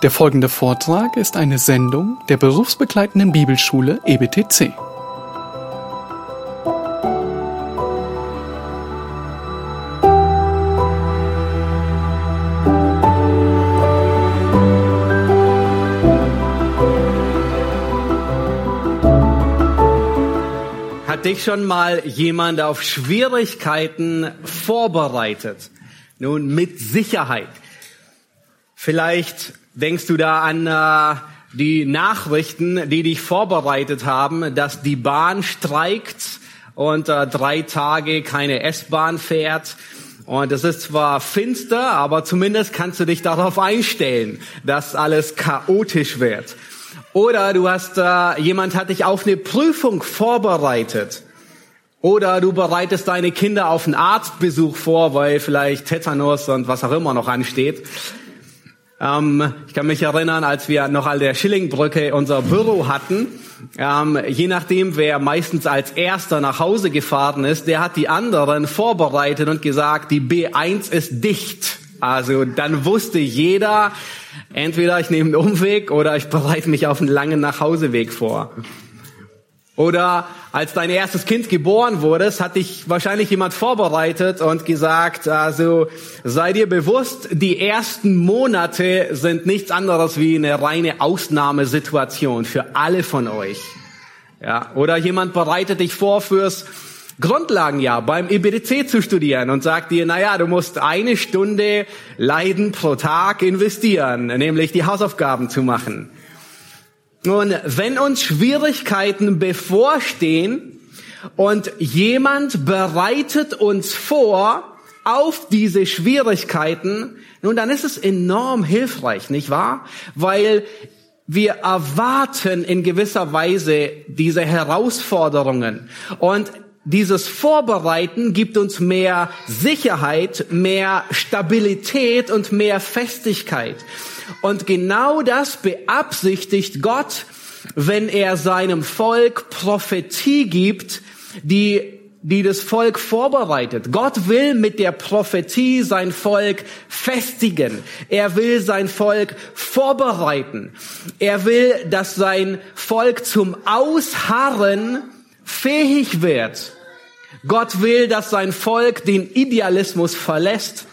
Der folgende Vortrag ist eine Sendung der berufsbegleitenden Bibelschule EBTC. Hat dich schon mal jemand auf Schwierigkeiten vorbereitet? Nun, mit Sicherheit. Vielleicht denkst du da an äh, die Nachrichten, die dich vorbereitet haben, dass die Bahn streikt und äh, drei Tage keine S-Bahn fährt. Und es ist zwar finster, aber zumindest kannst du dich darauf einstellen, dass alles chaotisch wird. Oder du hast, äh, jemand hat dich auf eine Prüfung vorbereitet. Oder du bereitest deine Kinder auf einen Arztbesuch vor, weil vielleicht Tetanus und was auch immer noch ansteht. Ähm, ich kann mich erinnern, als wir noch an der Schillingbrücke unser Büro hatten, ähm, je nachdem, wer meistens als erster nach Hause gefahren ist, der hat die anderen vorbereitet und gesagt, die B1 ist dicht. Also dann wusste jeder, entweder ich nehme einen Umweg oder ich bereite mich auf einen langen Nachhauseweg vor. Oder als dein erstes Kind geboren wurde, hat dich wahrscheinlich jemand vorbereitet und gesagt, also sei dir bewusst, die ersten Monate sind nichts anderes wie eine reine Ausnahmesituation für alle von euch. Ja, oder jemand bereitet dich vor fürs Grundlagenjahr beim IBDC zu studieren und sagt dir, naja, du musst eine Stunde Leiden pro Tag investieren, nämlich die Hausaufgaben zu machen. Nun, wenn uns Schwierigkeiten bevorstehen und jemand bereitet uns vor auf diese Schwierigkeiten, nun, dann ist es enorm hilfreich, nicht wahr? Weil wir erwarten in gewisser Weise diese Herausforderungen und dieses Vorbereiten gibt uns mehr Sicherheit, mehr Stabilität und mehr Festigkeit. Und genau das beabsichtigt Gott, wenn er seinem Volk Prophetie gibt, die die das Volk vorbereitet. Gott will mit der Prophetie sein Volk festigen. Er will sein Volk vorbereiten. Er will, dass sein Volk zum Ausharren fähig wird. Gott will, dass sein Volk den Idealismus verlässt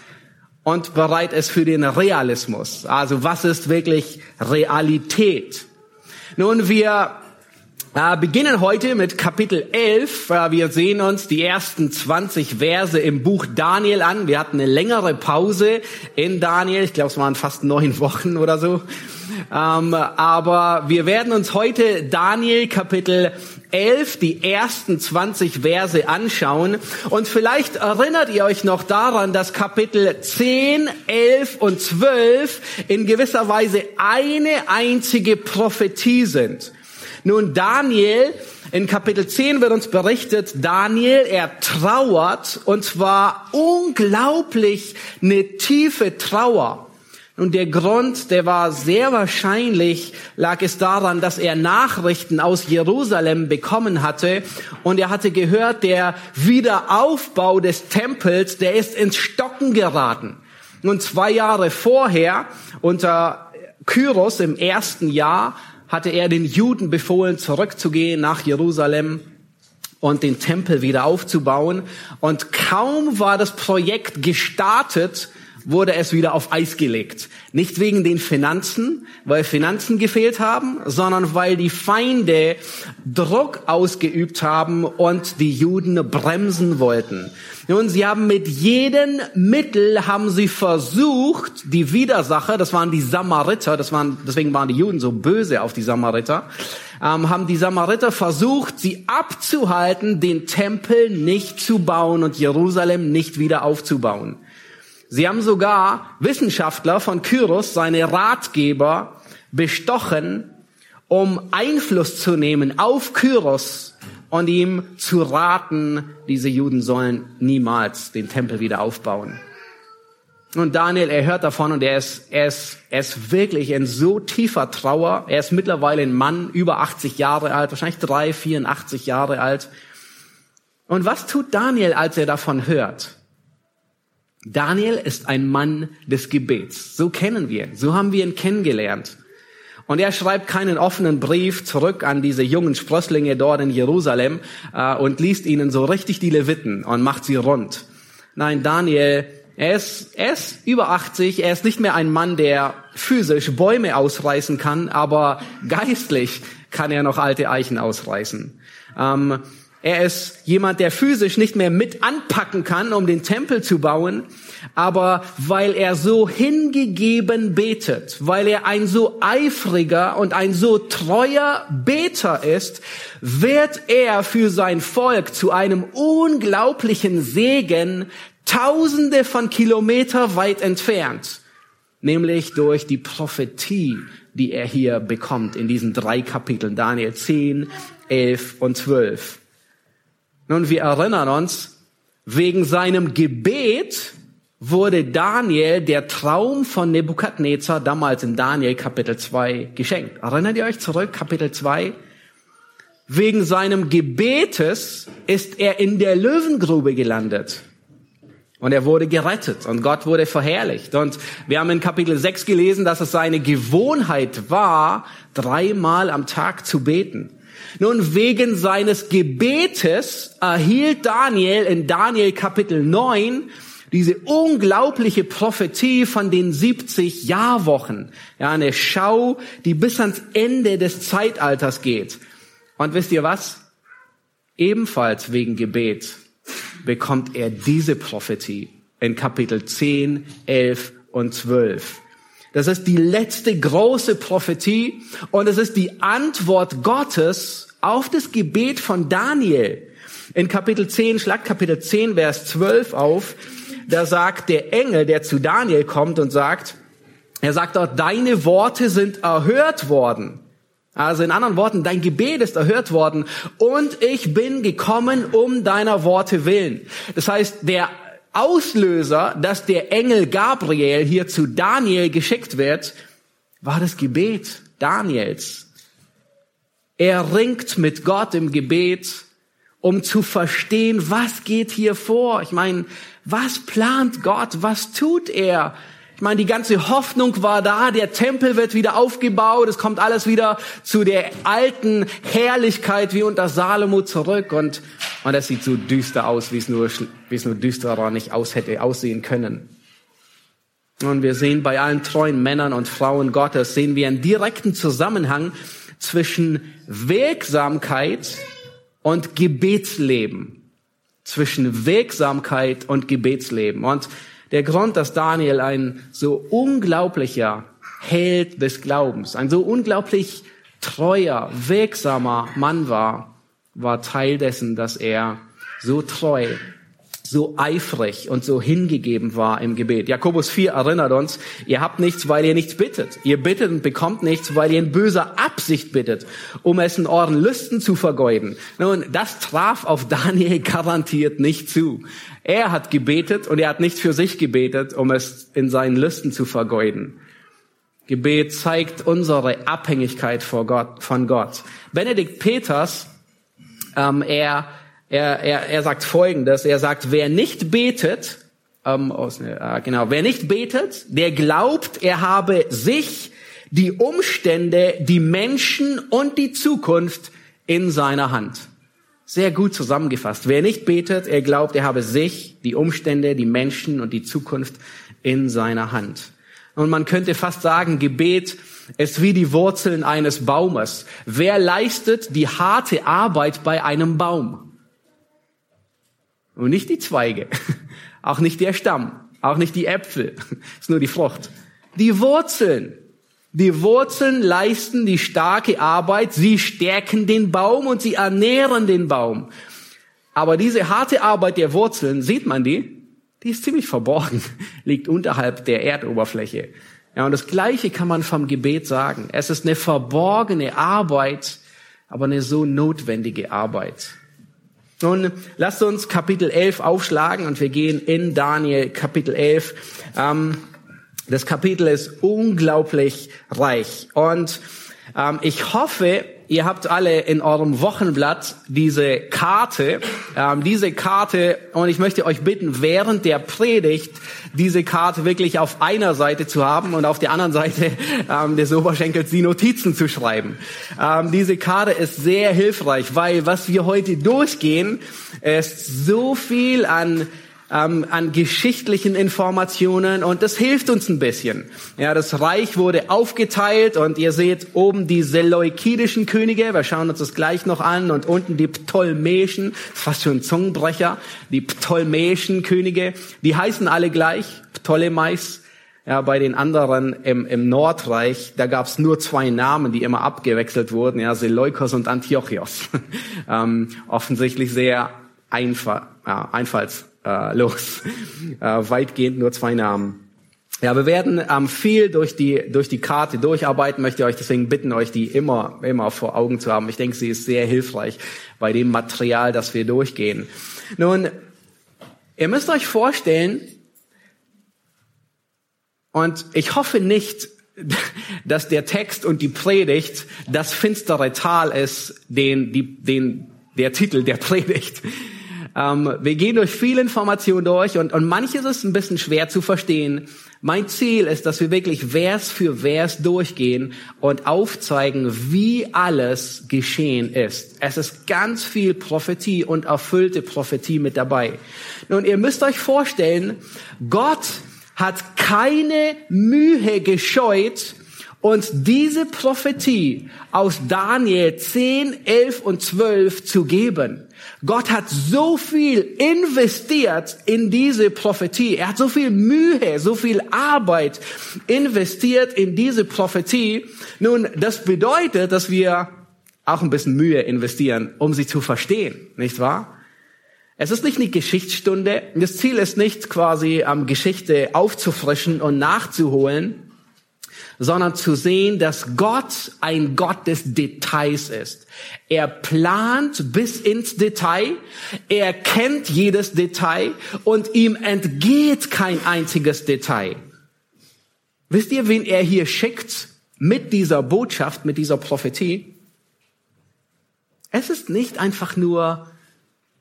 und bereit ist für den Realismus. Also was ist wirklich Realität? Nun, wir äh, beginnen heute mit Kapitel 11. Äh, wir sehen uns die ersten 20 Verse im Buch Daniel an. Wir hatten eine längere Pause in Daniel. Ich glaube, es waren fast neun Wochen oder so. Ähm, aber wir werden uns heute Daniel Kapitel 11, die ersten 20 Verse anschauen. Und vielleicht erinnert ihr euch noch daran, dass Kapitel 10, 11 und 12 in gewisser Weise eine einzige Prophetie sind. Nun, Daniel, in Kapitel 10 wird uns berichtet, Daniel, er trauert, und zwar unglaublich eine tiefe Trauer. Und der Grund, der war sehr wahrscheinlich, lag es daran, dass er Nachrichten aus Jerusalem bekommen hatte und er hatte gehört, der Wiederaufbau des Tempels, der ist ins Stocken geraten. Nun zwei Jahre vorher, unter Kyros im ersten Jahr, hatte er den Juden befohlen, zurückzugehen nach Jerusalem und den Tempel wieder aufzubauen. Und kaum war das Projekt gestartet, wurde es wieder auf Eis gelegt. Nicht wegen den Finanzen, weil Finanzen gefehlt haben, sondern weil die Feinde Druck ausgeübt haben und die Juden bremsen wollten. Nun, sie haben mit jedem Mittel haben sie versucht, die Widersacher, das waren die Samariter, das waren, deswegen waren die Juden so böse auf die Samariter, ähm, haben die Samariter versucht, sie abzuhalten, den Tempel nicht zu bauen und Jerusalem nicht wieder aufzubauen. Sie haben sogar Wissenschaftler von Kyros, seine Ratgeber, bestochen, um Einfluss zu nehmen auf Kyros und ihm zu raten, diese Juden sollen niemals den Tempel wieder aufbauen. Und Daniel, er hört davon und er ist, er ist, er ist wirklich in so tiefer Trauer. Er ist mittlerweile ein Mann, über 80 Jahre alt, wahrscheinlich 3, 84 Jahre alt. Und was tut Daniel, als er davon hört? Daniel ist ein Mann des Gebets. So kennen wir. So haben wir ihn kennengelernt. Und er schreibt keinen offenen Brief zurück an diese jungen Sprösslinge dort in Jerusalem äh, und liest ihnen so richtig die Leviten und macht sie rund. Nein, Daniel, er ist, er ist über 80, er ist nicht mehr ein Mann, der physisch Bäume ausreißen kann, aber geistlich kann er noch alte Eichen ausreißen. Ähm, er ist jemand, der physisch nicht mehr mit anpacken kann, um den Tempel zu bauen, aber weil er so hingegeben betet, weil er ein so eifriger und ein so treuer Beter ist, wird er für sein Volk zu einem unglaublichen Segen tausende von Kilometer weit entfernt, nämlich durch die Prophetie, die er hier bekommt in diesen drei Kapiteln, Daniel 10, 11 und 12. Nun, wir erinnern uns, wegen seinem Gebet wurde Daniel der Traum von Nebukadnezar damals in Daniel Kapitel 2 geschenkt. Erinnert ihr euch zurück, Kapitel 2? Wegen seinem Gebetes ist er in der Löwengrube gelandet. Und er wurde gerettet und Gott wurde verherrlicht. Und wir haben in Kapitel 6 gelesen, dass es seine Gewohnheit war, dreimal am Tag zu beten. Nun, wegen seines Gebetes erhielt Daniel in Daniel Kapitel 9 diese unglaubliche Prophetie von den 70 Jahrwochen. Ja, eine Schau, die bis ans Ende des Zeitalters geht. Und wisst ihr was? Ebenfalls wegen Gebet bekommt er diese Prophetie in Kapitel 10, 11 und 12. Das ist die letzte große Prophetie und es ist die Antwort Gottes auf das Gebet von Daniel. In Kapitel 10, schlag Kapitel 10, Vers 12 auf, da sagt der Engel, der zu Daniel kommt und sagt, er sagt dort, deine Worte sind erhört worden. Also in anderen Worten, dein Gebet ist erhört worden und ich bin gekommen um deiner Worte willen. Das heißt, der Auslöser, dass der Engel Gabriel hier zu Daniel geschickt wird, war das Gebet Daniels. Er ringt mit Gott im Gebet, um zu verstehen, was geht hier vor. Ich meine, was plant Gott? Was tut er? Ich meine, die ganze Hoffnung war da, der Tempel wird wieder aufgebaut, es kommt alles wieder zu der alten Herrlichkeit wie unter Salomo zurück und, und es sieht so düster aus, wie es nur, wie es nur düsterer nicht aus hätte aussehen können. Und wir sehen bei allen treuen Männern und Frauen Gottes, sehen wir einen direkten Zusammenhang zwischen Wirksamkeit und Gebetsleben. Zwischen Wirksamkeit und Gebetsleben. Und der Grund, dass Daniel ein so unglaublicher Held des Glaubens, ein so unglaublich treuer, wirksamer Mann war, war Teil dessen, dass er so treu, so eifrig und so hingegeben war im Gebet. Jakobus 4 erinnert uns, ihr habt nichts, weil ihr nichts bittet. Ihr bittet und bekommt nichts, weil ihr in böser Absicht bittet, um es in euren Lüsten zu vergeuden. Nun, das traf auf Daniel garantiert nicht zu. Er hat gebetet und er hat nicht für sich gebetet, um es in seinen Lüsten zu vergeuden. Gebet zeigt unsere Abhängigkeit vor Gott, von Gott. Benedikt Peters, ähm, er, er, er, er sagt Folgendes. Er sagt, wer nicht betet, ähm, aus, äh, genau, wer nicht betet, der glaubt, er habe sich, die Umstände, die Menschen und die Zukunft in seiner Hand. Sehr gut zusammengefasst. Wer nicht betet, er glaubt, er habe sich, die Umstände, die Menschen und die Zukunft in seiner Hand. Und man könnte fast sagen, Gebet ist wie die Wurzeln eines Baumes. Wer leistet die harte Arbeit bei einem Baum? Und nicht die Zweige, auch nicht der Stamm, auch nicht die Äpfel, ist nur die Frucht. Die Wurzeln. Die Wurzeln leisten die starke Arbeit, sie stärken den Baum und sie ernähren den Baum. Aber diese harte Arbeit der Wurzeln, sieht man die? Die ist ziemlich verborgen, liegt unterhalb der Erdoberfläche. Ja, und das Gleiche kann man vom Gebet sagen. Es ist eine verborgene Arbeit, aber eine so notwendige Arbeit. Nun, lasst uns Kapitel 11 aufschlagen und wir gehen in Daniel Kapitel 11. Ähm, das Kapitel ist unglaublich reich und ähm, ich hoffe, ihr habt alle in eurem Wochenblatt diese Karte, ähm, diese Karte, und ich möchte euch bitten, während der Predigt diese Karte wirklich auf einer Seite zu haben und auf der anderen Seite ähm, des Oberschenkels die Notizen zu schreiben. Ähm, diese Karte ist sehr hilfreich, weil was wir heute durchgehen, ist so viel an ähm, an geschichtlichen Informationen und das hilft uns ein bisschen. Ja, das Reich wurde aufgeteilt und ihr seht oben die seleukidischen Könige, wir schauen uns das gleich noch an und unten die ptolemäischen, fast schon Zungenbrecher, die ptolemäischen Könige, die heißen alle gleich, Ptolemais. Ja, bei den anderen im, im Nordreich, da gab es nur zwei Namen, die immer abgewechselt wurden, ja, Seleukos und Antiochios. ähm, offensichtlich sehr einfach, ja, einfalls äh, los. Äh, weitgehend nur zwei Namen. Ja, wir werden ähm, viel durch die, durch die Karte durcharbeiten, möchte euch deswegen bitten, euch die immer, immer vor Augen zu haben. Ich denke, sie ist sehr hilfreich bei dem Material, das wir durchgehen. Nun, ihr müsst euch vorstellen, und ich hoffe nicht, dass der Text und die Predigt das finstere Tal ist, den, die, den, der Titel der Predigt. Ähm, wir gehen durch viele Informationen durch und, und manches ist ein bisschen schwer zu verstehen. Mein Ziel ist, dass wir wirklich Vers für Vers durchgehen und aufzeigen, wie alles geschehen ist. Es ist ganz viel Prophetie und erfüllte Prophetie mit dabei. Nun, ihr müsst euch vorstellen, Gott hat keine Mühe gescheut, uns diese Prophetie aus Daniel 10, 11 und 12 zu geben. Gott hat so viel investiert in diese Prophetie. Er hat so viel Mühe, so viel Arbeit investiert in diese Prophetie. Nun, das bedeutet, dass wir auch ein bisschen Mühe investieren, um sie zu verstehen, nicht wahr? Es ist nicht eine Geschichtsstunde. Das Ziel ist nicht quasi ähm, Geschichte aufzufrischen und nachzuholen, sondern zu sehen, dass Gott ein Gott des Details ist. Er plant bis ins Detail, er kennt jedes Detail und ihm entgeht kein einziges Detail. Wisst ihr, wen er hier schickt mit dieser Botschaft, mit dieser Prophetie? Es ist nicht einfach nur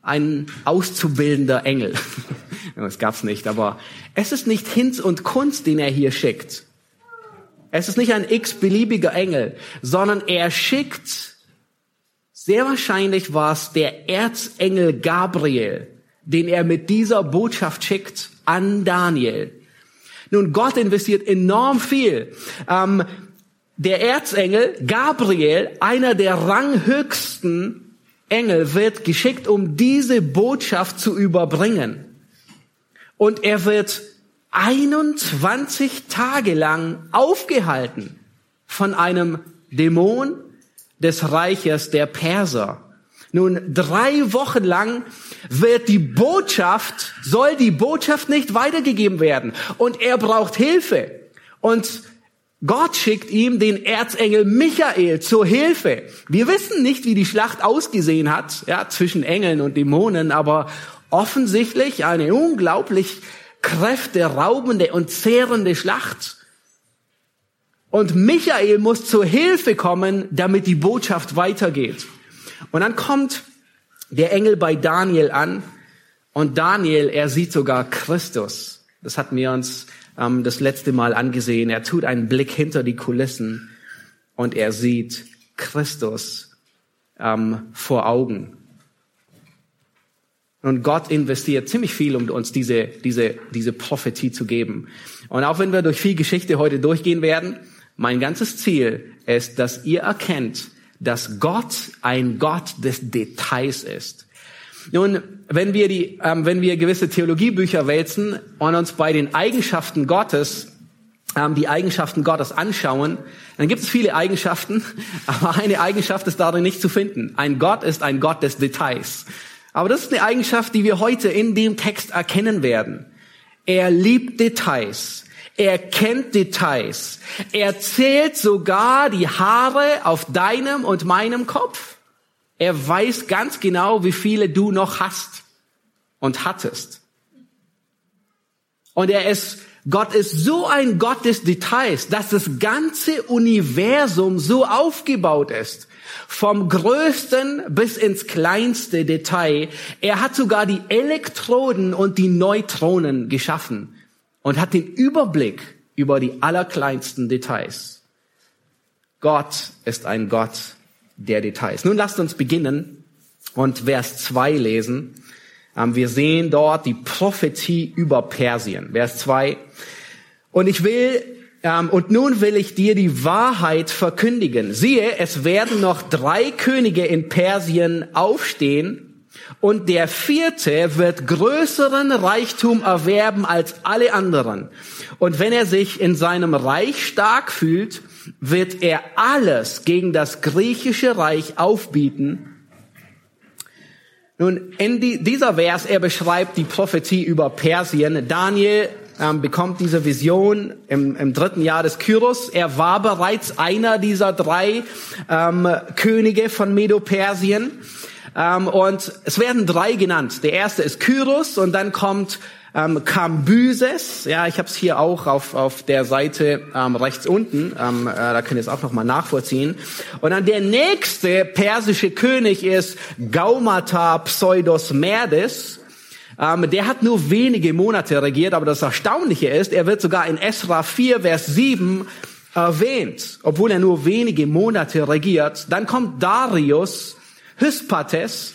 ein auszubildender Engel. Das gab's nicht, aber es ist nicht Hinz und Kunst, den er hier schickt. Es ist nicht ein x-beliebiger Engel, sondern er schickt, sehr wahrscheinlich war es der Erzengel Gabriel, den er mit dieser Botschaft schickt an Daniel. Nun, Gott investiert enorm viel. Ähm, der Erzengel Gabriel, einer der ranghöchsten Engel, wird geschickt, um diese Botschaft zu überbringen. Und er wird 21 Tage lang aufgehalten von einem Dämon des Reiches der Perser. Nun, drei Wochen lang wird die Botschaft, soll die Botschaft nicht weitergegeben werden. Und er braucht Hilfe. Und Gott schickt ihm den Erzengel Michael zur Hilfe. Wir wissen nicht, wie die Schlacht ausgesehen hat, ja, zwischen Engeln und Dämonen, aber offensichtlich eine unglaublich kräfteraubende und zehrende Schlacht. Und Michael muss zur Hilfe kommen, damit die Botschaft weitergeht. Und dann kommt der Engel bei Daniel an und Daniel, er sieht sogar Christus. Das hatten wir uns ähm, das letzte Mal angesehen. Er tut einen Blick hinter die Kulissen und er sieht Christus ähm, vor Augen. Und Gott investiert ziemlich viel, um uns diese, diese, diese Prophetie zu geben. Und auch wenn wir durch viel Geschichte heute durchgehen werden, mein ganzes Ziel ist, dass ihr erkennt, dass Gott ein Gott des Details ist. Nun, wenn wir die, ähm, wenn wir gewisse Theologiebücher wälzen und uns bei den Eigenschaften Gottes ähm, die Eigenschaften Gottes anschauen, dann gibt es viele Eigenschaften, aber eine Eigenschaft ist darin nicht zu finden. Ein Gott ist ein Gott des Details. Aber das ist eine Eigenschaft, die wir heute in dem Text erkennen werden. Er liebt Details. Er kennt Details. Er zählt sogar die Haare auf deinem und meinem Kopf. Er weiß ganz genau, wie viele du noch hast und hattest. Und er ist Gott ist so ein Gott des Details, dass das ganze Universum so aufgebaut ist. Vom größten bis ins kleinste Detail. Er hat sogar die Elektroden und die Neutronen geschaffen und hat den Überblick über die allerkleinsten Details. Gott ist ein Gott der Details. Nun lasst uns beginnen und Vers 2 lesen. Ähm, wir sehen dort die Prophetie über Persien. Vers 2. Und ich will, ähm, und nun will ich dir die Wahrheit verkündigen. Siehe, es werden noch drei Könige in Persien aufstehen und der vierte wird größeren Reichtum erwerben als alle anderen. Und wenn er sich in seinem Reich stark fühlt, wird er alles gegen das griechische Reich aufbieten nun, in die, dieser Vers, er beschreibt die Prophetie über Persien. Daniel ähm, bekommt diese Vision im, im dritten Jahr des Kyros. Er war bereits einer dieser drei ähm, Könige von Medo-Persien. Ähm, und es werden drei genannt. Der erste ist Kyros und dann kommt ähm, Kambyses, ja, ich habe es hier auch auf, auf der Seite ähm, rechts unten, ähm, äh, da könnt ihr es auch nochmal nachvollziehen. Und dann der nächste persische König ist Gaumata Pseudos Merdes. Ähm, der hat nur wenige Monate regiert, aber das Erstaunliche ist, er wird sogar in Esra 4, Vers 7 erwähnt, obwohl er nur wenige Monate regiert. Dann kommt Darius Hyspates,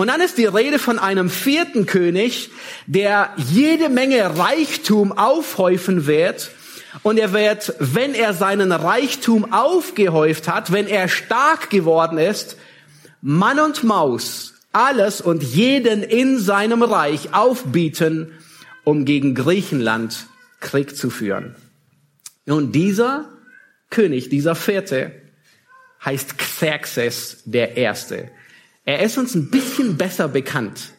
und dann ist die Rede von einem vierten König, der jede Menge Reichtum aufhäufen wird. Und er wird, wenn er seinen Reichtum aufgehäuft hat, wenn er stark geworden ist, Mann und Maus alles und jeden in seinem Reich aufbieten, um gegen Griechenland Krieg zu führen. Nun, dieser König, dieser vierte, heißt Xerxes der Erste. Er ist uns ein bisschen besser bekannt.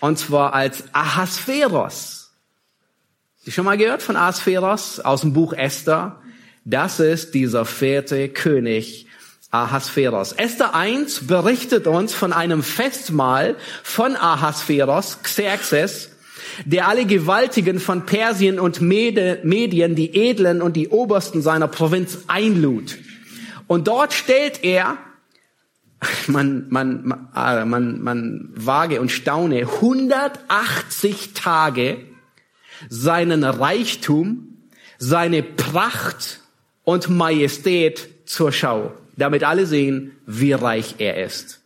Und zwar als Ahasveros. Sie schon mal gehört von Ahasveros aus dem Buch Esther? Das ist dieser vierte König Ahasveros. Esther 1 berichtet uns von einem Festmahl von Ahasveros, Xerxes, der alle Gewaltigen von Persien und Medien, die Edlen und die Obersten seiner Provinz einlud. Und dort stellt er man, man, man, ah, man, man wage und staune 180 Tage seinen Reichtum, seine Pracht und Majestät zur Schau, damit alle sehen, wie reich er ist.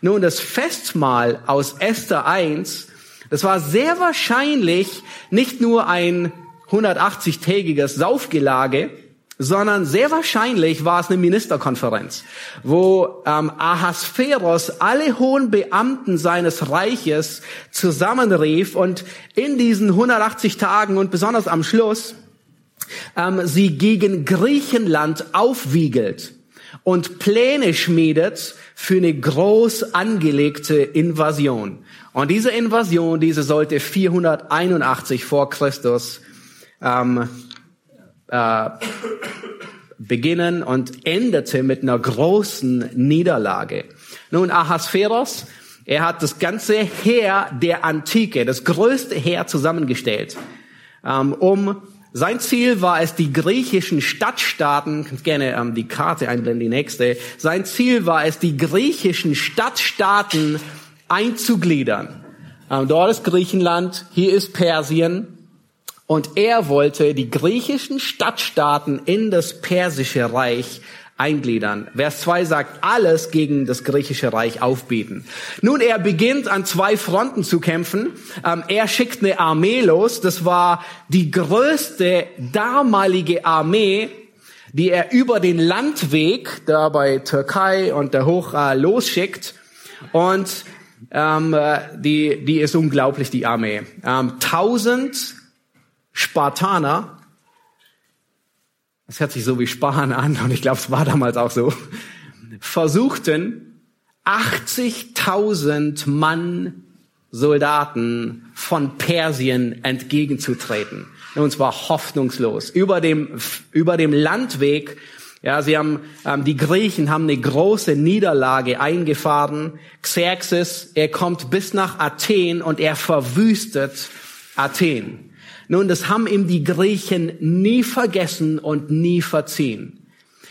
Nun, das Festmahl aus Esther 1, das war sehr wahrscheinlich nicht nur ein 180-tägiges Saufgelage, sondern sehr wahrscheinlich war es eine Ministerkonferenz, wo ähm, Ahasveros alle hohen Beamten seines Reiches zusammenrief und in diesen 180 Tagen und besonders am Schluss ähm, sie gegen Griechenland aufwiegelt und Pläne schmiedet für eine groß angelegte Invasion. Und diese Invasion, diese sollte 481 vor Christus ähm, äh, beginnen und endete mit einer großen Niederlage. Nun, Ahasveros, er hat das ganze Heer der Antike, das größte Heer zusammengestellt, ähm, um sein Ziel war es, die griechischen Stadtstaaten, kannst gerne ähm, die Karte einblenden, die nächste. Sein Ziel war es, die griechischen Stadtstaaten einzugliedern. Ähm, dort ist Griechenland, hier ist Persien. Und er wollte die griechischen Stadtstaaten in das persische Reich eingliedern. Vers 2 sagt, alles gegen das griechische Reich aufbieten. Nun, er beginnt an zwei Fronten zu kämpfen. Ähm, er schickt eine Armee los. Das war die größte damalige Armee, die er über den Landweg da bei Türkei und der Hoch äh, losschickt. Und ähm, äh, die, die ist unglaublich, die Armee. Ähm, 1000 Spartaner, das hört sich so wie Sparen an und ich glaube, es war damals auch so, versuchten 80.000 Mann Soldaten von Persien entgegenzutreten. Und zwar hoffnungslos. Über dem, über dem Landweg, ja, sie haben, ähm, die Griechen haben eine große Niederlage eingefahren. Xerxes, er kommt bis nach Athen und er verwüstet Athen. Nun, das haben ihm die Griechen nie vergessen und nie verziehen.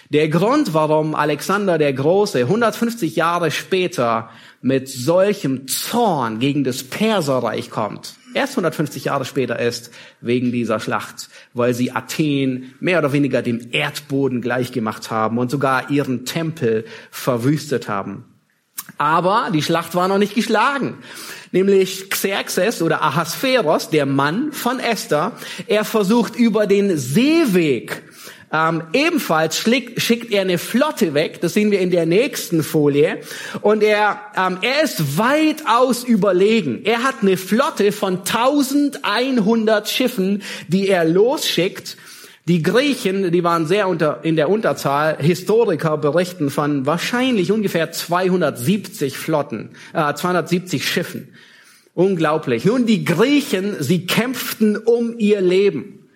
Der Grund, warum Alexander der Große 150 Jahre später mit solchem Zorn gegen das Perserreich kommt, erst 150 Jahre später ist, wegen dieser Schlacht, weil sie Athen mehr oder weniger dem Erdboden gleichgemacht haben und sogar ihren Tempel verwüstet haben. Aber die Schlacht war noch nicht geschlagen. Nämlich Xerxes oder Ahasveros, der Mann von Esther, er versucht über den Seeweg ähm, ebenfalls schickt, schickt er eine Flotte weg, das sehen wir in der nächsten Folie. Und er, ähm, er ist weitaus überlegen. Er hat eine Flotte von 1100 Schiffen, die er losschickt. Die Griechen, die waren sehr unter, in der Unterzahl. Historiker berichten von wahrscheinlich ungefähr 270 Flotten, äh, 270 Schiffen. Unglaublich. Nun, die Griechen, sie kämpften um ihr Leben.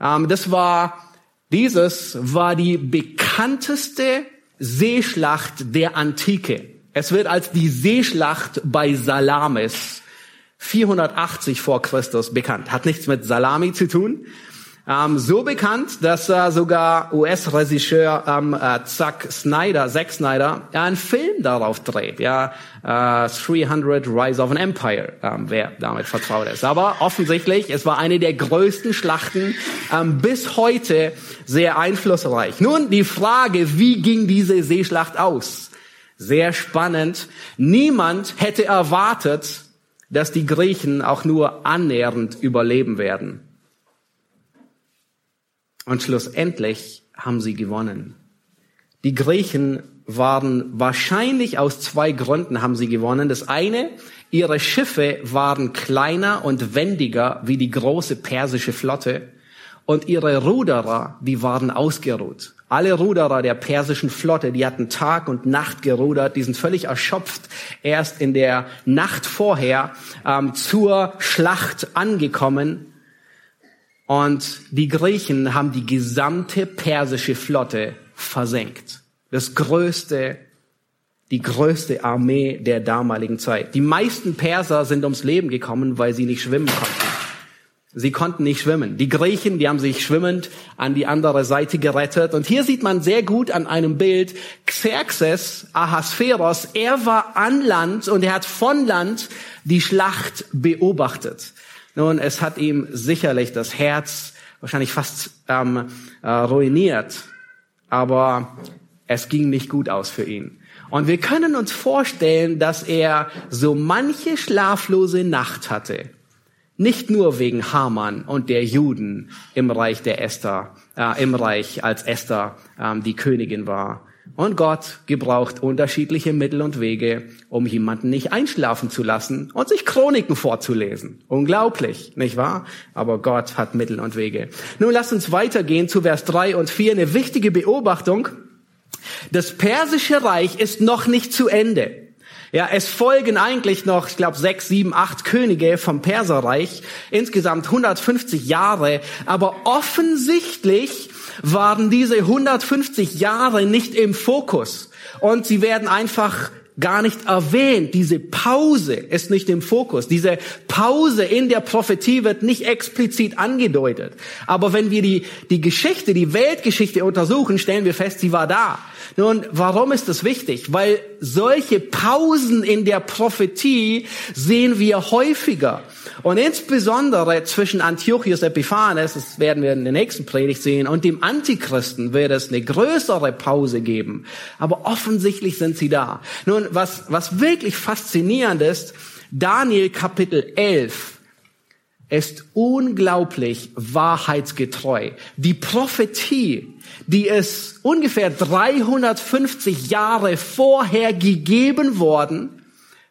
Ähm, das war dieses war die bekannteste Seeschlacht der Antike. Es wird als die Seeschlacht bei Salamis 480 vor Christus bekannt. Hat nichts mit Salami zu tun, ähm, so bekannt, dass äh, sogar US-Regisseur ähm, äh, Zack Snyder, Zack Snyder, ja, einen Film darauf dreht. Ja, äh, 300 Rise of an Empire, ähm, wer damit vertraut ist. Aber offensichtlich, es war eine der größten Schlachten ähm, bis heute sehr einflussreich. Nun die Frage, wie ging diese Seeschlacht aus? Sehr spannend. Niemand hätte erwartet, dass die Griechen auch nur annähernd überleben werden. Und schlussendlich haben sie gewonnen. Die Griechen waren wahrscheinlich aus zwei Gründen haben sie gewonnen. Das eine, ihre Schiffe waren kleiner und wendiger wie die große persische Flotte und ihre Ruderer, die waren ausgeruht. Alle Ruderer der persischen Flotte, die hatten Tag und Nacht gerudert, die sind völlig erschöpft, erst in der Nacht vorher ähm, zur Schlacht angekommen und die Griechen haben die gesamte persische Flotte versenkt. Das größte, die größte Armee der damaligen Zeit. Die meisten Perser sind ums Leben gekommen, weil sie nicht schwimmen konnten. Sie konnten nicht schwimmen. Die Griechen, die haben sich schwimmend an die andere Seite gerettet. Und hier sieht man sehr gut an einem Bild Xerxes Ahasveros. Er war an Land und er hat von Land die Schlacht beobachtet. Nun, es hat ihm sicherlich das Herz wahrscheinlich fast ähm, äh, ruiniert, aber es ging nicht gut aus für ihn. Und wir können uns vorstellen, dass er so manche schlaflose Nacht hatte. Nicht nur wegen Haman und der Juden im Reich der Esther, äh, im Reich, als Esther ähm, die Königin war, und Gott gebraucht unterschiedliche Mittel und Wege, um jemanden nicht einschlafen zu lassen und sich Chroniken vorzulesen. Unglaublich, nicht wahr? Aber Gott hat Mittel und Wege. Nun lasst uns weitergehen zu Vers 3 und 4. Eine wichtige Beobachtung. Das persische Reich ist noch nicht zu Ende. Ja, es folgen eigentlich noch, ich glaube, sechs, sieben, acht Könige vom Perserreich, insgesamt 150 Jahre. Aber offensichtlich waren diese 150 Jahre nicht im Fokus. Und sie werden einfach gar nicht erwähnt. Diese Pause ist nicht im Fokus. Diese Pause in der Prophetie wird nicht explizit angedeutet. Aber wenn wir die, die Geschichte, die Weltgeschichte untersuchen, stellen wir fest, sie war da. Nun, warum ist das wichtig? Weil solche Pausen in der Prophetie sehen wir häufiger. Und insbesondere zwischen Antiochus Epiphanes, das werden wir in der nächsten Predigt sehen, und dem Antichristen wird es eine größere Pause geben. Aber offensichtlich sind sie da. Nun, was, was wirklich faszinierend ist, Daniel Kapitel 11 ist unglaublich wahrheitsgetreu. Die Prophetie, die ist ungefähr 350 Jahre vorher gegeben worden,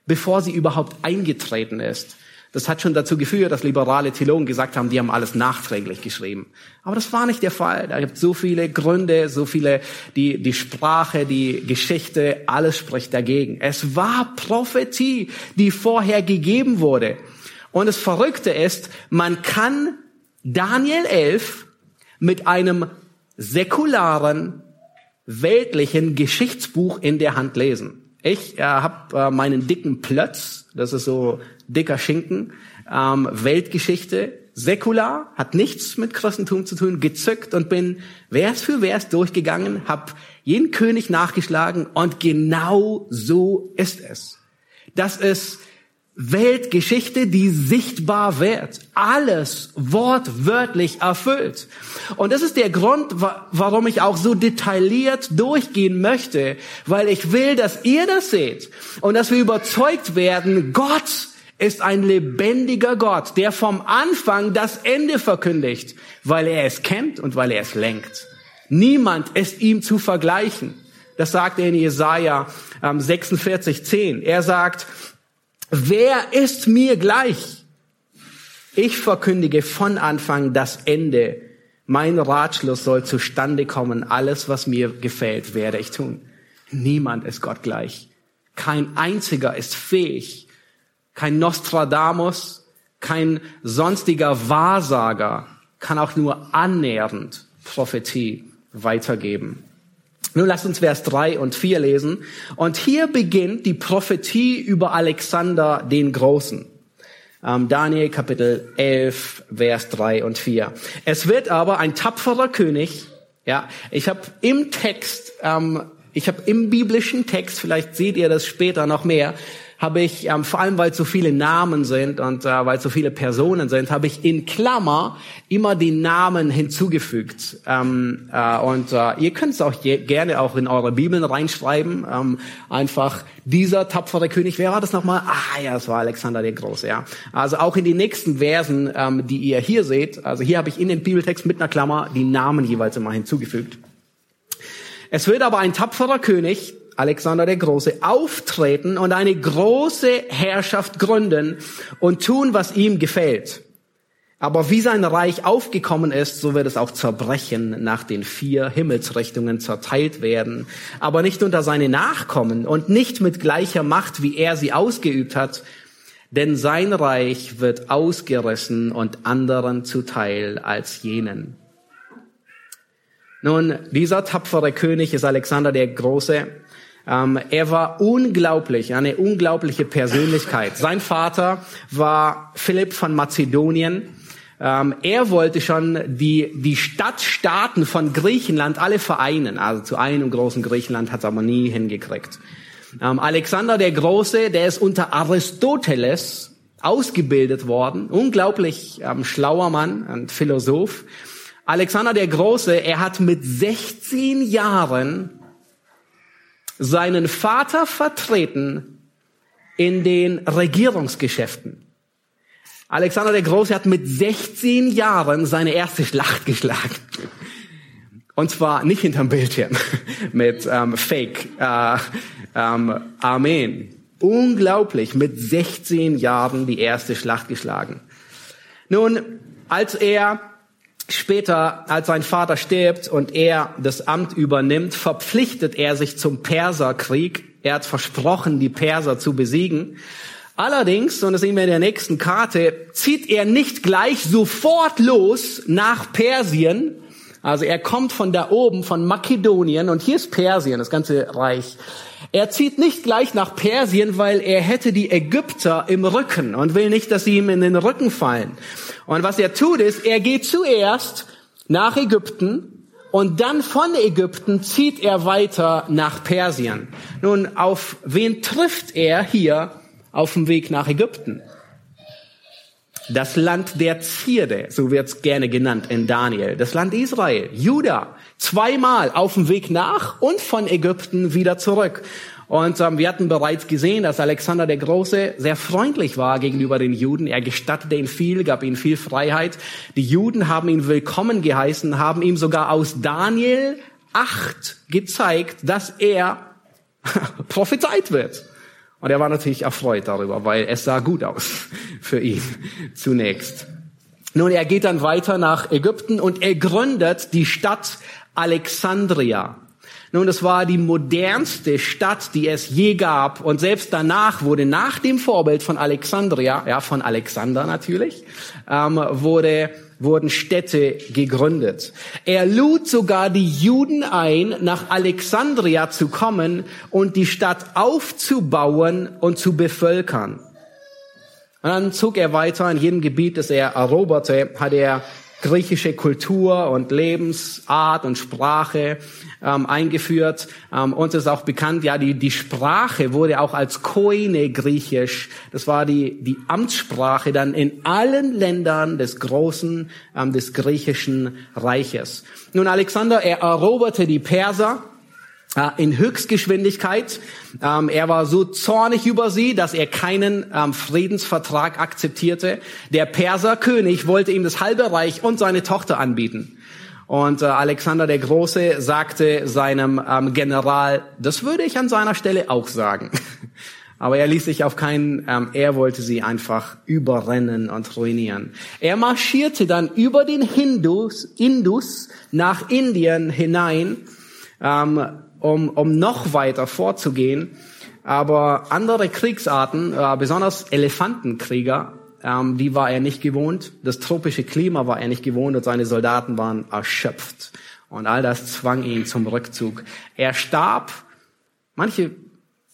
bevor sie überhaupt eingetreten ist. Das hat schon dazu geführt, dass liberale Theologen gesagt haben, die haben alles nachträglich geschrieben. Aber das war nicht der Fall. Da gibt so viele Gründe, so viele, die, die Sprache, die Geschichte, alles spricht dagegen. Es war Prophetie, die vorher gegeben wurde. Und das Verrückte ist, man kann Daniel 11 mit einem säkularen, weltlichen Geschichtsbuch in der Hand lesen. Ich äh, habe äh, meinen dicken Plötz, das ist so dicker Schinken, ähm, Weltgeschichte säkular, hat nichts mit Christentum zu tun, gezückt und bin Vers für Vers durchgegangen, habe jeden König nachgeschlagen und genau so ist es. Das ist Weltgeschichte, die sichtbar wird. Alles wortwörtlich erfüllt. Und das ist der Grund, warum ich auch so detailliert durchgehen möchte, weil ich will, dass ihr das seht und dass wir überzeugt werden, Gott ist ein lebendiger Gott, der vom Anfang das Ende verkündigt, weil er es kennt und weil er es lenkt. Niemand ist ihm zu vergleichen. Das sagt er in Jesaja 46, 10. Er sagt, wer ist mir gleich? Ich verkündige von Anfang das Ende. Mein Ratschluss soll zustande kommen. Alles, was mir gefällt, werde ich tun. Niemand ist Gott gleich. Kein einziger ist fähig, kein Nostradamus, kein sonstiger Wahrsager kann auch nur annähernd Prophetie weitergeben. Nun lasst uns Vers 3 und 4 lesen. Und hier beginnt die Prophetie über Alexander den Großen. Ähm, Daniel Kapitel 11, Vers 3 und 4. Es wird aber ein tapferer König. Ja, ich habe im Text, ähm, ich habe im biblischen Text, vielleicht seht ihr das später noch mehr, habe ich, ähm, vor allem weil so viele Namen sind und äh, weil so viele Personen sind, habe ich in Klammer immer die Namen hinzugefügt. Ähm, äh, und äh, ihr könnt es auch je, gerne auch in eure Bibeln reinschreiben. Ähm, einfach dieser tapfere König, wer war das nochmal? Ah ja, es war Alexander der Große. Ja. Also auch in den nächsten Versen, ähm, die ihr hier seht, also hier habe ich in den Bibeltext mit einer Klammer die Namen jeweils immer hinzugefügt. Es wird aber ein tapferer König, Alexander der Große, auftreten und eine große Herrschaft gründen und tun, was ihm gefällt. Aber wie sein Reich aufgekommen ist, so wird es auch zerbrechen, nach den vier Himmelsrichtungen zerteilt werden, aber nicht unter seine Nachkommen und nicht mit gleicher Macht, wie er sie ausgeübt hat, denn sein Reich wird ausgerissen und anderen zuteil als jenen. Nun, dieser tapfere König ist Alexander der Große. Ähm, er war unglaublich, eine unglaubliche Persönlichkeit. Sein Vater war Philipp von Mazedonien. Ähm, er wollte schon die, die Stadtstaaten von Griechenland alle vereinen. Also zu einem großen Griechenland hat es aber nie hingekriegt. Ähm, Alexander der Große, der ist unter Aristoteles ausgebildet worden. Unglaublich ähm, schlauer Mann, ein Philosoph. Alexander der Große, er hat mit 16 Jahren seinen Vater vertreten in den Regierungsgeschäften. Alexander der Große hat mit 16 Jahren seine erste Schlacht geschlagen. Und zwar nicht hinterm Bildschirm mit ähm, Fake äh, ähm, Amen. Unglaublich, mit 16 Jahren die erste Schlacht geschlagen. Nun, als er Später, als sein Vater stirbt und er das Amt übernimmt, verpflichtet er sich zum Perserkrieg. Er hat versprochen, die Perser zu besiegen. Allerdings, und das sehen wir in der nächsten Karte, zieht er nicht gleich sofort los nach Persien. Also er kommt von da oben, von Makedonien, und hier ist Persien, das ganze Reich. Er zieht nicht gleich nach Persien, weil er hätte die Ägypter im Rücken und will nicht, dass sie ihm in den Rücken fallen. Und was er tut ist, er geht zuerst nach Ägypten und dann von Ägypten zieht er weiter nach Persien. Nun, auf wen trifft er hier auf dem Weg nach Ägypten? Das Land der Zierde, so wird's gerne genannt in Daniel. Das Land Israel, Juda, zweimal auf dem Weg nach und von Ägypten wieder zurück. Und ähm, wir hatten bereits gesehen, dass Alexander der Große sehr freundlich war gegenüber den Juden. Er gestattete ihnen viel, gab ihnen viel Freiheit. Die Juden haben ihn willkommen geheißen, haben ihm sogar aus Daniel 8 gezeigt, dass er prophezeit wird. Und er war natürlich erfreut darüber, weil es sah gut aus für ihn zunächst. Nun, er geht dann weiter nach Ägypten und er gründet die Stadt Alexandria. Nun, das war die modernste Stadt, die es je gab. Und selbst danach wurde nach dem Vorbild von Alexandria, ja, von Alexander natürlich, ähm, wurde, wurden Städte gegründet. Er lud sogar die Juden ein, nach Alexandria zu kommen und die Stadt aufzubauen und zu bevölkern. Und dann zog er weiter in jedem Gebiet, das er eroberte, hat er griechische Kultur und Lebensart und Sprache ähm, eingeführt. Ähm, uns ist auch bekannt, ja, die, die Sprache wurde auch als Koine griechisch. Das war die, die Amtssprache dann in allen Ländern des großen, ähm, des griechischen Reiches. Nun, Alexander, er eroberte die Perser in Höchstgeschwindigkeit. Ähm, er war so zornig über sie, dass er keinen ähm, Friedensvertrag akzeptierte. Der Perserkönig wollte ihm das halbe Reich und seine Tochter anbieten. Und äh, Alexander der Große sagte seinem ähm, General, das würde ich an seiner Stelle auch sagen. Aber er ließ sich auf keinen, ähm, er wollte sie einfach überrennen und ruinieren. Er marschierte dann über den Hindus, Indus nach Indien hinein, ähm, um, um noch weiter vorzugehen. Aber andere Kriegsarten, äh, besonders Elefantenkrieger, ähm, die war er nicht gewohnt. Das tropische Klima war er nicht gewohnt und seine Soldaten waren erschöpft. Und all das zwang ihn zum Rückzug. Er starb, manche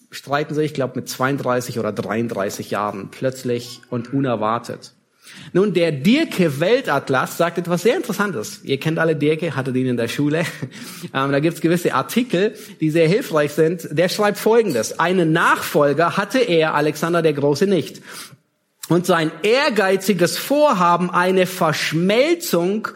streiten sich, ich glaube, mit 32 oder 33 Jahren plötzlich und unerwartet. Nun, der Dirke Weltatlas sagt etwas sehr Interessantes. Ihr kennt alle Dirke, hattet ihn in der Schule. Ähm, da gibt es gewisse Artikel, die sehr hilfreich sind. Der schreibt Folgendes. Einen Nachfolger hatte er, Alexander der Große, nicht. Und sein ehrgeiziges Vorhaben, eine Verschmelzung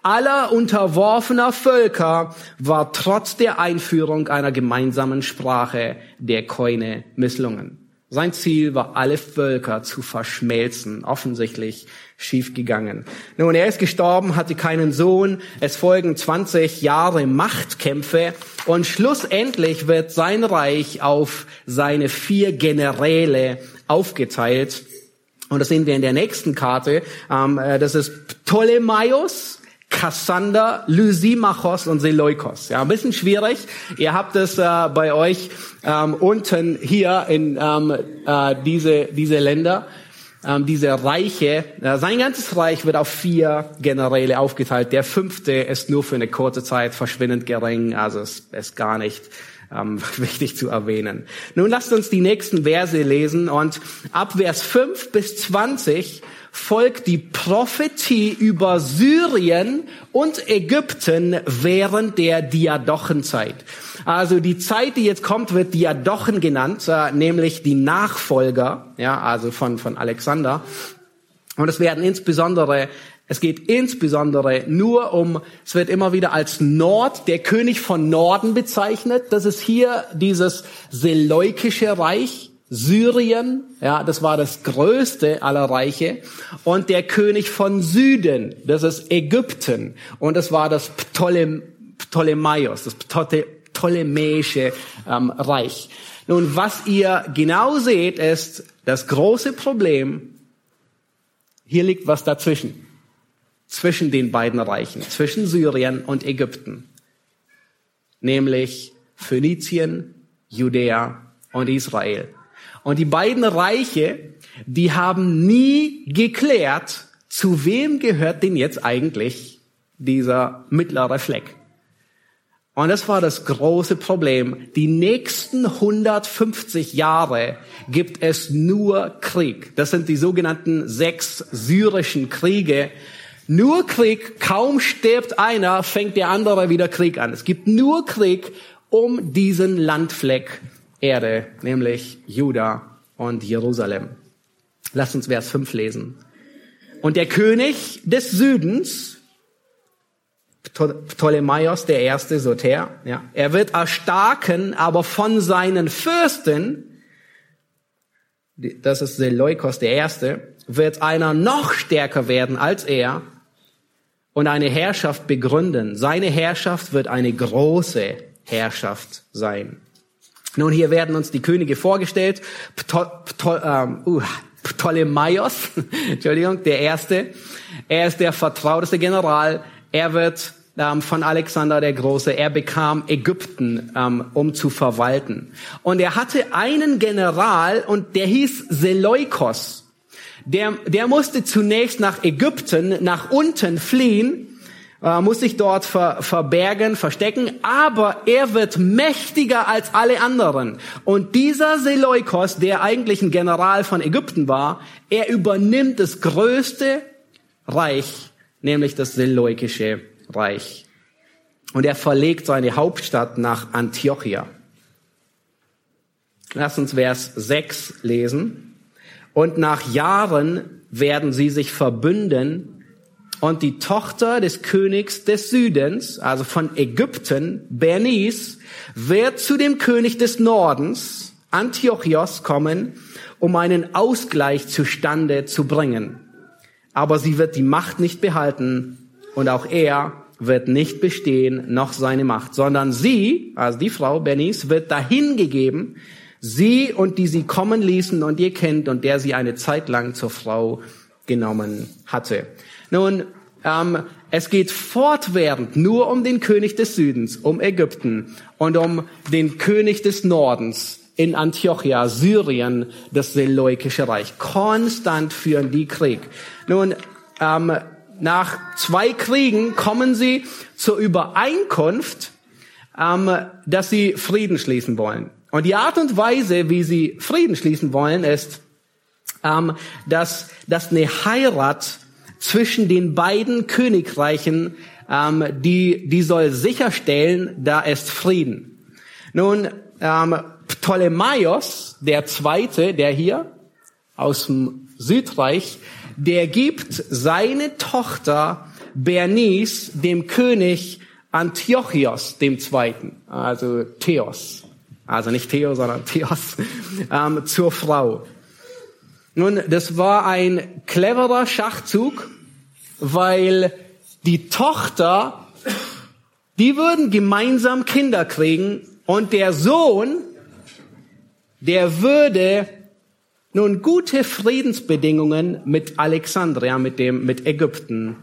aller unterworfener Völker, war trotz der Einführung einer gemeinsamen Sprache der Koine misslungen. Sein Ziel war, alle Völker zu verschmelzen. Offensichtlich schiefgegangen. Nun, er ist gestorben, hatte keinen Sohn. Es folgen 20 Jahre Machtkämpfe und schlussendlich wird sein Reich auf seine vier Generäle aufgeteilt. Und das sehen wir in der nächsten Karte. Ähm, äh, das ist Ptolemaios, Kassander, Lysimachos und Seleukos. Ja, ein bisschen schwierig. Ihr habt es äh, bei euch ähm, unten hier in ähm, äh, diese, diese Länder, ähm, diese Reiche. Äh, sein ganzes Reich wird auf vier Generäle aufgeteilt. Der fünfte ist nur für eine kurze Zeit verschwindend gering, also es ist gar nicht ähm, wichtig zu erwähnen. Nun lasst uns die nächsten Verse lesen und ab Vers 5 bis 20 folgt die Prophetie über Syrien und Ägypten während der Diadochenzeit. Also die Zeit, die jetzt kommt, wird Diadochen genannt, äh, nämlich die Nachfolger, ja, also von, von Alexander. Und es werden insbesondere es geht insbesondere nur um, es wird immer wieder als Nord, der König von Norden bezeichnet. Das ist hier dieses Seleukische Reich. Syrien, ja, das war das größte aller Reiche, und der König von Süden, das ist Ägypten, und das war das Ptolem, Ptolemaios, das Ptolemäische ähm, Reich. Nun, was ihr genau seht, ist das große Problem, hier liegt was dazwischen, zwischen den beiden Reichen, zwischen Syrien und Ägypten, nämlich Phönizien, Judäa und Israel. Und die beiden Reiche, die haben nie geklärt, zu wem gehört denn jetzt eigentlich dieser mittlere Fleck. Und das war das große Problem. Die nächsten 150 Jahre gibt es nur Krieg. Das sind die sogenannten sechs syrischen Kriege. Nur Krieg, kaum stirbt einer, fängt der andere wieder Krieg an. Es gibt nur Krieg um diesen Landfleck Erde, nämlich Juda und Jerusalem. Lasst uns Vers 5 lesen. Und der König des Südens, Ptolemaios der erste, Soter, ja, er wird erstarken, aber von seinen Fürsten, das ist Seleukos der erste, wird einer noch stärker werden als er und eine Herrschaft begründen. Seine Herrschaft wird eine große Herrschaft sein. Nun, hier werden uns die Könige vorgestellt. Pto, ähm, uh, Ptolemaios, Entschuldigung, der Erste. Er ist der vertrauteste General. Er wird ähm, von Alexander der Große, er bekam Ägypten, ähm, um zu verwalten. Und er hatte einen General und der hieß Seleukos. Der, der musste zunächst nach Ägypten, nach unten fliehen, äh, muss sich dort ver verbergen, verstecken, aber er wird mächtiger als alle anderen. Und dieser Seleukos, der eigentlich ein General von Ägypten war, er übernimmt das größte Reich, nämlich das Seleukische Reich. Und er verlegt seine Hauptstadt nach Antiochia. Lass uns Vers 6 lesen. Und nach Jahren werden sie sich verbünden und die Tochter des Königs des Südens, also von Ägypten, Bernice, wird zu dem König des Nordens, Antiochios, kommen, um einen Ausgleich zustande zu bringen. Aber sie wird die Macht nicht behalten und auch er wird nicht bestehen, noch seine Macht, sondern sie, also die Frau Bernice, wird dahingegeben, Sie und die sie kommen ließen und ihr kennt und der sie eine Zeit lang zur Frau genommen hatte. Nun, ähm, es geht fortwährend nur um den König des Südens, um Ägypten und um den König des Nordens in Antiochia, Syrien, das Seleukische Reich. Konstant führen die Krieg. Nun, ähm, nach zwei Kriegen kommen sie zur Übereinkunft, ähm, dass sie Frieden schließen wollen. Und die Art und Weise, wie sie Frieden schließen wollen, ist, ähm, dass, dass eine Heirat zwischen den beiden Königreichen, ähm, die, die soll sicherstellen, da ist Frieden. Nun, ähm, Ptolemaios, der Zweite, der hier aus dem Südreich, der gibt seine Tochter Bernice dem König Antiochios dem Zweiten, also Theos also nicht Theo, sondern Theos, ähm, zur Frau. Nun, das war ein cleverer Schachzug, weil die Tochter, die würden gemeinsam Kinder kriegen und der Sohn, der würde nun gute Friedensbedingungen mit Alexandria, mit dem, mit Ägypten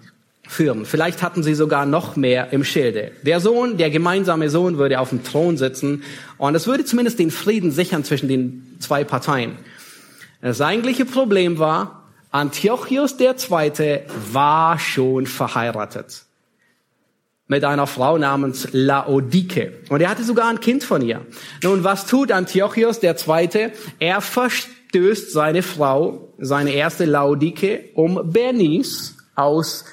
führen. Vielleicht hatten sie sogar noch mehr im Schilde. Der Sohn, der gemeinsame Sohn würde auf dem Thron sitzen und es würde zumindest den Frieden sichern zwischen den zwei Parteien. Das eigentliche Problem war, Antiochus II. war schon verheiratet mit einer Frau namens Laodike. Und er hatte sogar ein Kind von ihr. Nun, was tut Antiochus II.? Er verstößt seine Frau, seine erste Laodike, um Bernice aus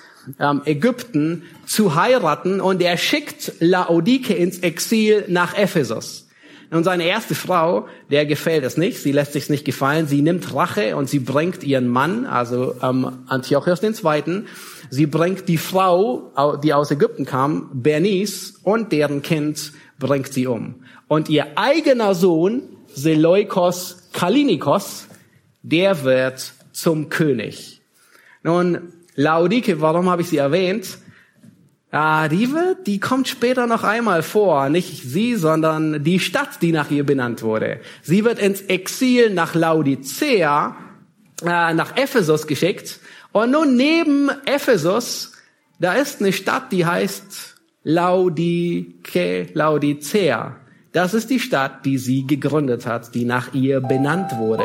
Ägypten zu heiraten und er schickt Laodike ins Exil nach Ephesus. Und seine erste Frau, der gefällt es nicht, sie lässt sich nicht gefallen, sie nimmt Rache und sie bringt ihren Mann, also ähm, Antiochus II., sie bringt die Frau, die aus Ägypten kam, Bernice, und deren Kind bringt sie um. Und ihr eigener Sohn, Seleukos Kalinikos, der wird zum König. Nun, Laodike, warum habe ich sie erwähnt? Ah, die wird, die kommt später noch einmal vor. Nicht sie, sondern die Stadt, die nach ihr benannt wurde. Sie wird ins Exil nach Laodicea, äh, nach Ephesus geschickt. Und nun neben Ephesus, da ist eine Stadt, die heißt Laodike, Laodicea. Das ist die Stadt, die sie gegründet hat, die nach ihr benannt wurde.